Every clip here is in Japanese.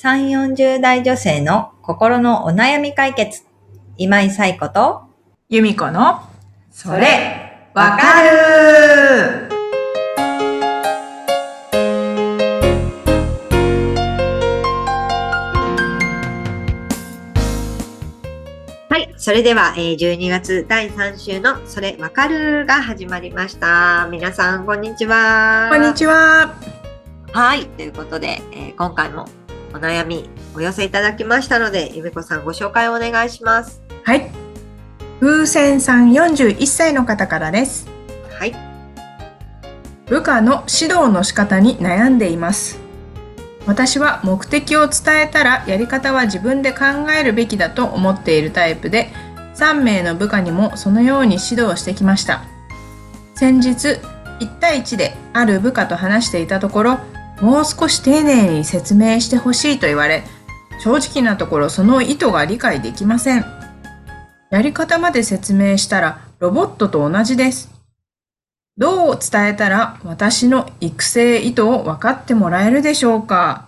3、40代女性の心のお悩み解決。今井冴子と、由美子の、それ、わかるはい。それでは、えー12月第3週のそれわかるが始まりました。皆さん、こんにちは。こんにちは。はい。ということで、えー今回もお悩みお寄せいただきましたので、ゆめこさんご紹介をお願いします。はい。風船さん41歳の方からです。はい。部下の指導の仕方に悩んでいます。私は目的を伝えたらやり方は自分で考えるべきだと思っているタイプで3名の部下にもそのように指導してきました先日1対1である部下と話していたところもう少し丁寧に説明してほしいと言われ正直なところその意図が理解できませんやり方まで説明したらロボットと同じですどう伝えたら私の育成意図を分かってもらえるでしょうか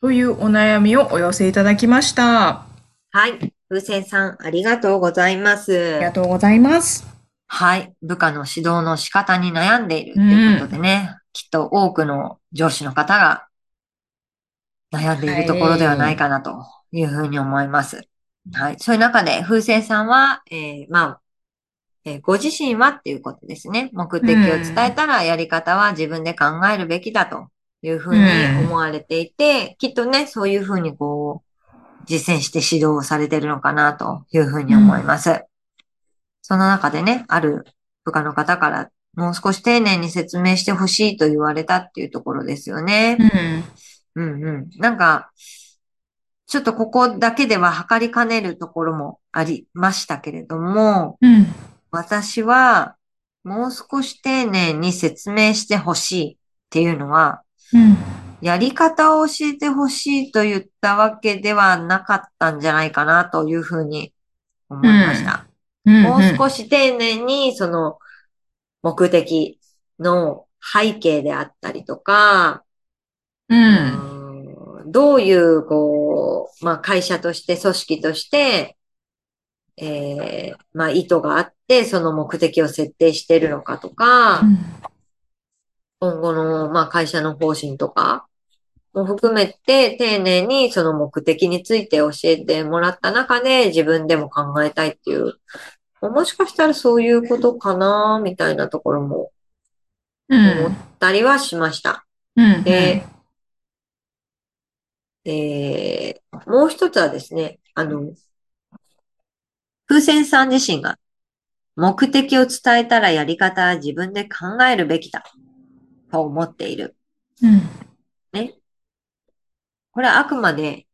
というお悩みをお寄せいただきました。あはい。風船さん、ありがとうございます。りがとうございます。はい。部下の指導の仕方に悩んでいるということでね、きっと多くの上司の方が悩んでいるところではないかなというふうに思います。はい。そういう中で、風船さんは、えーまあ、えーご自身はっていうことですね。目的を伝えたらやり方は自分で考えるべきだというふうに思われていて、きっとね、そういうふうにこう、実践して指導をされてるのかなというふうに思います。その中でね、ある部下の方からもう少し丁寧に説明してほしいと言われたっていうところですよね。うん。うんうん。なんか、ちょっとここだけでは測りかねるところもありましたけれども、うん。私はもう少し丁寧に説明してほしいっていうのは、うん。やり方を教えてほしいと言ったわけではなかったんじゃないかなというふうに思いました。うん。もう少し丁寧にその目的の背景であったりとか、う。うんんどういう、こう、まあ会社として、組織として、えーまあ意図があって、その目的を設定しているのかとか、今後の、まあ会社の方針とかも含めて、丁寧にその目的について教えてもらった中で、自分でも考えたいっていう、もしかしたらそういうことかな、みたいなところもうん。思ったりはしました。うん。で、えーもう一つはですね、あの、風船さん自身が目的を伝えたらやり方は自分で考えるべきだと思っている。うん。これはあくまで、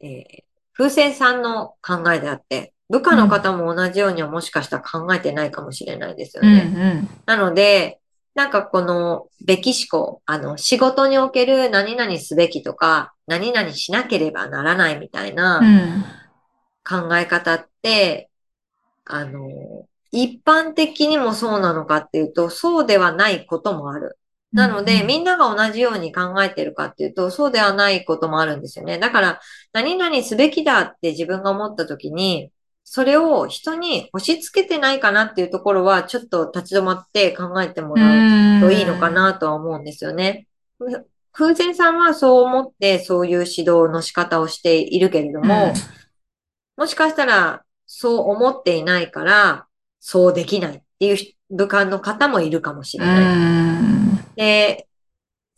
えー風船さんの考えであって、部下の方も同じようにはもしかしたら考えてないかもしれないですようん。ね。なので、なんかこの、べき思考、あの、仕事における何々すべきとか、何々しなければならないみたいなうん。考え方って、あの、一般的にもそうなのかっていうと、そうではないこともある。なので、みんなが同じように考えてるかっていうと、そうではないこともあるんですよね。だから、何々すべきだって自分が思ったときに、それを人に押し付けてないかなっていうところは、ちょっと立ち止まって考えてもらうといいのかなとは思うんですよね。風船さんはそう思ってそういう指導の仕方をしているけれども、もしかしたらそう思っていないから、そうできないっていう部下の方もいるかもしれうない。ん。で、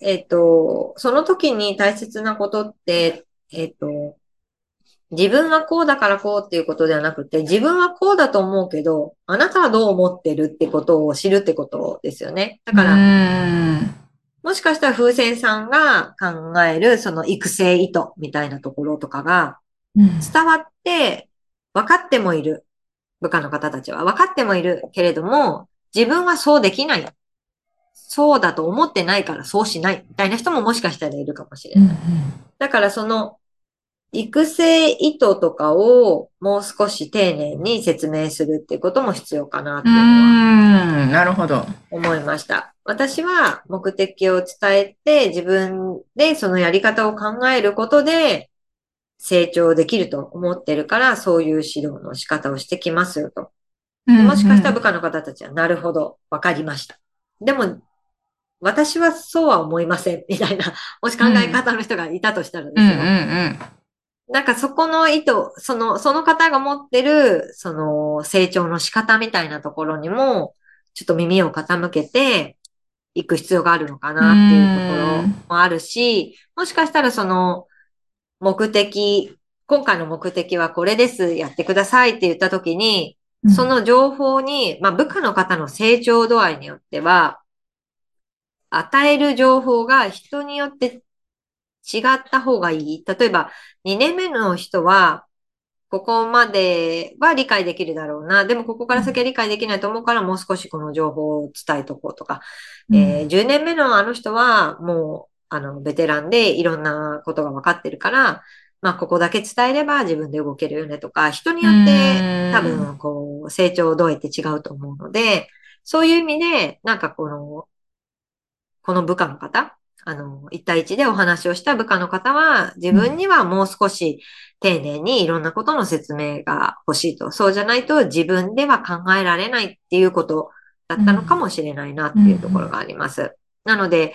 えっと、その時に大切なことって、えっと、自分はこうだからこうっていうことではなくて、自分はこうだと思うけど、あなたはどう思ってるってことを知るってことですよね。だから、うん。もしかしたら風船さんが考えるその育成意図みたいなところとかがうん。伝わって分かってもいる。部下の方たちは分かってもいるけれども、自分はそうできない。そうだと思ってないからそうしない。みたいな人ももしかしたらいるかもしれない。だからその育成意図とかをもう少し丁寧に説明するっていうことも必要かなってういうのはん。なるほど。思いました。私は目的を伝えて自分でそのやり方を考えることで成長できると思ってるからそういう指導の仕方をしてきますよと。もしかしたら部下の方たちはなるほど、わかりました。でも私はそうは思いませんみたいな、もし考え方の人がいたとしたらですよ。うんうんうん。なんかそこの意図、その、その方が持ってる、その成長の仕方みたいなところにも、ちょっと耳を傾けていく必要があるのかなっていうところもあるし、もしかしたらその目的、今回の目的はこれです、やってくださいって言ったときに、その情報に、まあ部下の方の成長度合いによっては、与える情報が人によって違った方がいい？例えば、2年目の人は、ここまでは理解できるだろうな。でも、ここから先は理解できないと思うから、もう少しこの情報を伝えとこうとか。えー10年目のあの人は、もう、あの、ベテランでいろんなことが分かってるから、まあ、ここだけ伝えれば自分で動けるよねとか、人によって多分、こう、成長度合いって違うと思うので、そういう意味で、なんかこの、この部下の方、あの、一対一でお話をした部下の方は、自分にはもう少し丁寧にいろんなことの説明が欲しいと。そうじゃないと自分では考えられないっていうことだったのかもしれないなっていうところがあります。なので、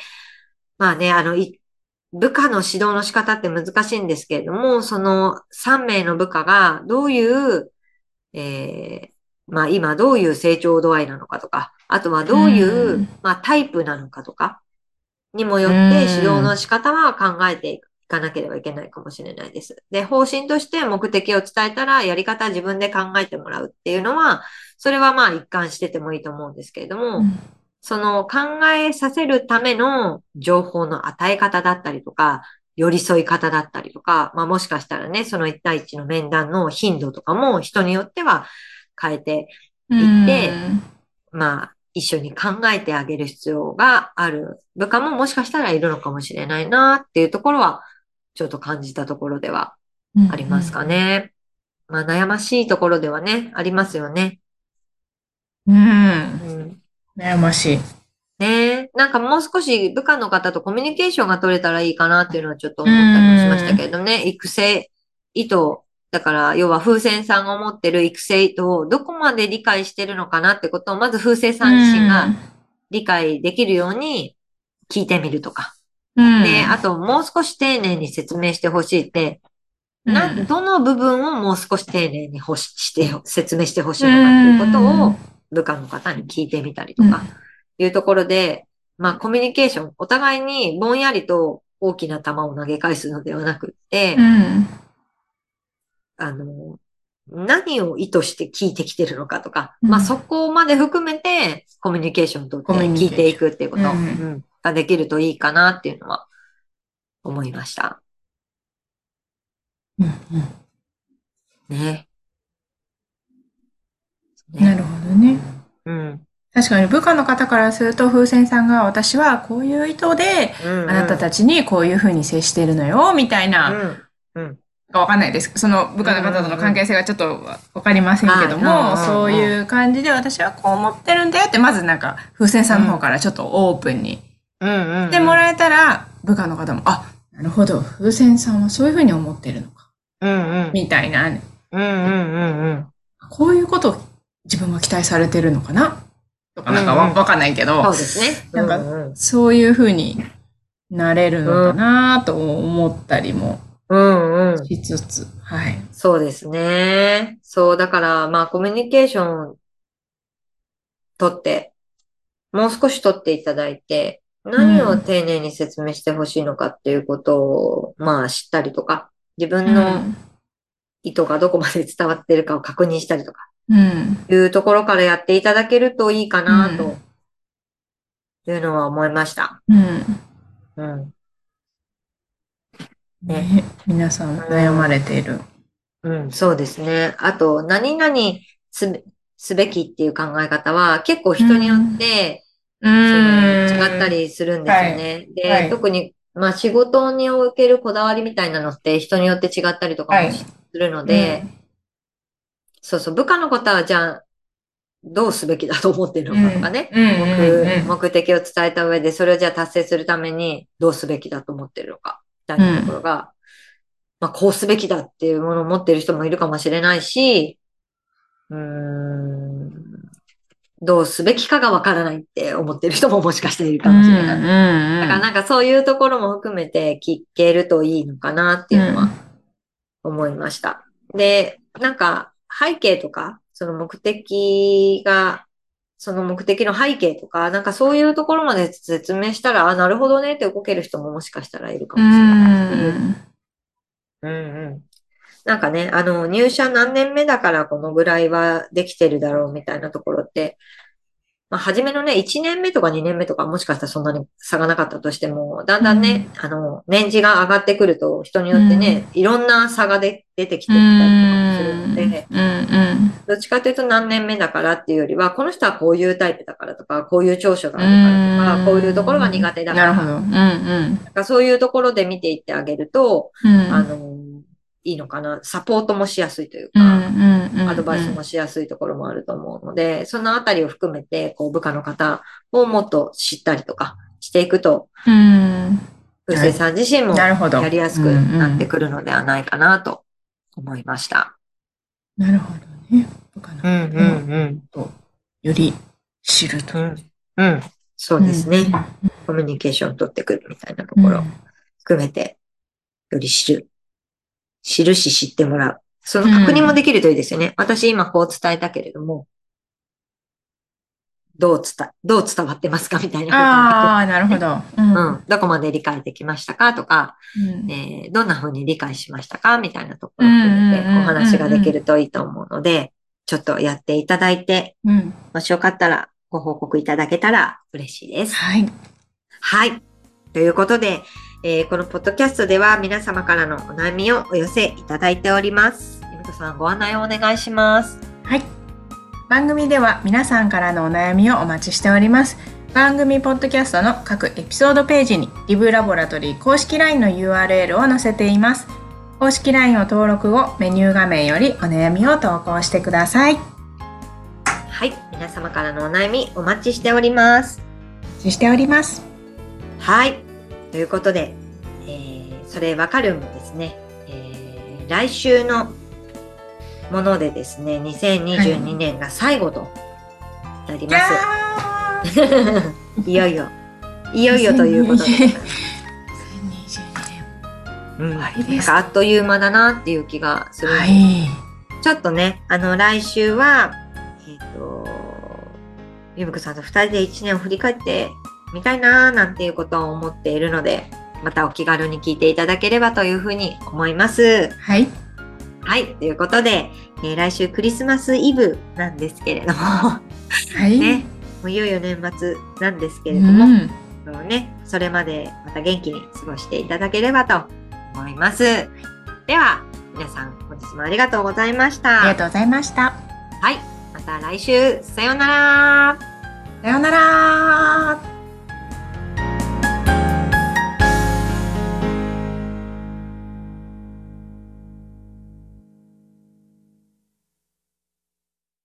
まあね、あの、い部下の指導の仕方って難しいんですけれども、その3名の部下がどういう、えーまあ今どういう成長度合いなのかとか、あとはどういう、うんまあタイプなのかとか、にもよって指導の仕方は考えていかなければいけないかもしれないです。で、方針として目的を伝えたら、やり方は自分で考えてもらうっていうのは、それはまあ一貫しててもいいと思うんですけれども、その考えさせるための情報の与え方だったりとか、寄り添い方だったりとか、まあもしかしたらね、その一対一の面談の頻度とかも人によっては変えて、行ってまあ一緒に考えてあげる必要がある部下ももしかしたらいるのかもしれないなっていうところは、ちょっと感じたところではありますかね。まあ悩ましいところではね、ありますよね。うん。うん悩ましい。ねえ、なんかもう少し部下の方とコミュニケーションが取れたらいいかなっていうのはちょっと思ったりもしましたけれどね、育成意図、だから要は風船さんが思ってる育成をどこまで理解してるのかなってことをまず風船さん自身が理解できるように聞いてみるとか。うん、で、あともう少し丁寧に説明してほしいって、な、うんどの部分をもう少し丁寧に欲しして、説明してほしいのかっていうことを部下の方に聞いてみたりとか。いうところで、まあコミュニケーション、お互いにぼんやりと大きな球を投げ返すのではなくって、うん。あの、何を意図して聞いてきてるのかとか、うんまあそこまで含めてコミュニケーションとって聞いていくっていうこと、ができるといいかなっていうのは思いました。うんね。うんなるほどね。うん。確かに部下の方からすると風船さんが私はこういう意図でうん。あなたたちにこういうふうに接してるのよみたいな、うん。うん。わかんないです。その部下の方との関係性がちょっとわかりませんけども、そういう感じで私はこう思ってるんだよって、まずなんか風船さんの方からちょっとオープンに。してもらえたら、部下の方も、あ、なるほど、風船さんはそういうふうに思ってるのか、うん。うん。みたいな、うん。うん。うん。うん。こういうことを自分は期待されてるのかな？とかなんかわ,、うんかんないけど、そうですね。なんかそういうふうになれるのかなと思ったりもうんうん。しつつ、はい。そうですね。そう、だから、まあ、コミュニケーション取って、もう少し取っていただいて、何を丁寧に説明してほしいのかっていうことを、まあ、知ったりとか、自分の意図がどこまで伝わってるかを確認したりとか、うん。いうところからやっていただけるといいかな、うんというのは思いました。うん。うん。ね、皆さん悩まれている。うん、そうですね。あと、何々すべ、すべきっていう考え方は結構人によって、うそのん。違ったりするんですよね。で、はい。特にまあ仕事におけるこだわりみたいなのって人によって違ったりとかもするので、そうそう、部下のことはじゃあ、どうすべきだと思ってるのかとかね、目、目的を伝えた上で、それをじゃあ達成するためにどうすべきだと思ってるのか、みたいなところが、まあこうすべきだっていうものを持ってる人もいるかもしれないし、うーん、どうすべきかがわからないって思ってる人ももしかしているかもしれない。だからなんかそういうところも含めて聞けるといいのかなっていうのは思いました。で、なんか背景とか、その目的が、その目的の背景とか、なんかそういうところまで説明したら、あ、なるほどねって動ける人ももしかしたらいるかもしれないし。うんうん。なんかね、あの、入社何年目だからこのぐらいはできてるだろうみたいなところって、まあ、初めのね、1年目とか2年目とかもしかしたらそんなに差がなかったとしても、だんだんね、うん、あの、年次が上がってくると、人によってね、うん、いろんな差がで出てきてきたりとかるので、うん、どっちかというと何年目だからっていうよりは、この人はこういうタイプだからとか、こういう長所があるからとか、こういうところが苦手だから。なるほど。うんうん。なんかそういうところで見ていってあげると、あの、いいのかな。サポートもしやすいというか、アドバイスもしやすいところもあると思うので、そのあたりを含めて、こう、部下の方をもっと知ったりとかしていくと、うん、うせさん自身もやりやすくなってくるのではないかなと思いました。なるほどね。部下の方をより知ると。うん、うん、そうですね、コミュニケーションを取ってくるみたいなところ含めて、より知る知るし知ってもらう。その確認もできるといいですよね。うん、私今こう伝えたけれども、どう伝、どう伝わってますかみたいなああ、なるほど、うん、うん。どこまで理解できましたかとか、うん、えー、どんな風に理解しましたかみたいなところを含めてお話ができるといいと思うので、ちょっとやっていただいて、うん、もしよかったらご報告いただけたら嬉しいです。はい。はい。ということで、えー、このポッドキャストでは皆様からのお悩みをお寄せいただいております。ゆみこさん、ご案内をお願いします。はい。番組では皆さんからのお悩みをお待ちしております。番組ポッドキャストの各エピソードページにリブラボラトリー公式 LINE の URL を載せています。公式 LINE を登録後、メニュー画面よりお悩みを投稿してください。はい。皆様からのお悩みお待ちしております。お待ちしております。はい。ということで、えー、それわかるもですね、えー、来週のものでですね、2022年が最後となります。はい、いよいよ、いよいよということで。2022年。うん、なんかあっという間だなっていう気がする、はい、ちょっとね、あの、来週は、えっ、ー、と、ゆむくさんと二人で一年を振り返ってみたいなーなんていうことを思っているので、またお気軽に聞いていただければというふうに思います。はい。はい。ということで、えー、来週クリスマスイブなんですけれどもはい。ね、もういよいよ年末なんですけれども、うん、ね、それまでまた元気に過ごしていただければと思います。では、皆さん本日もありがとうございました。ありがとうございました。はい。また来週、さようなら。さようなら。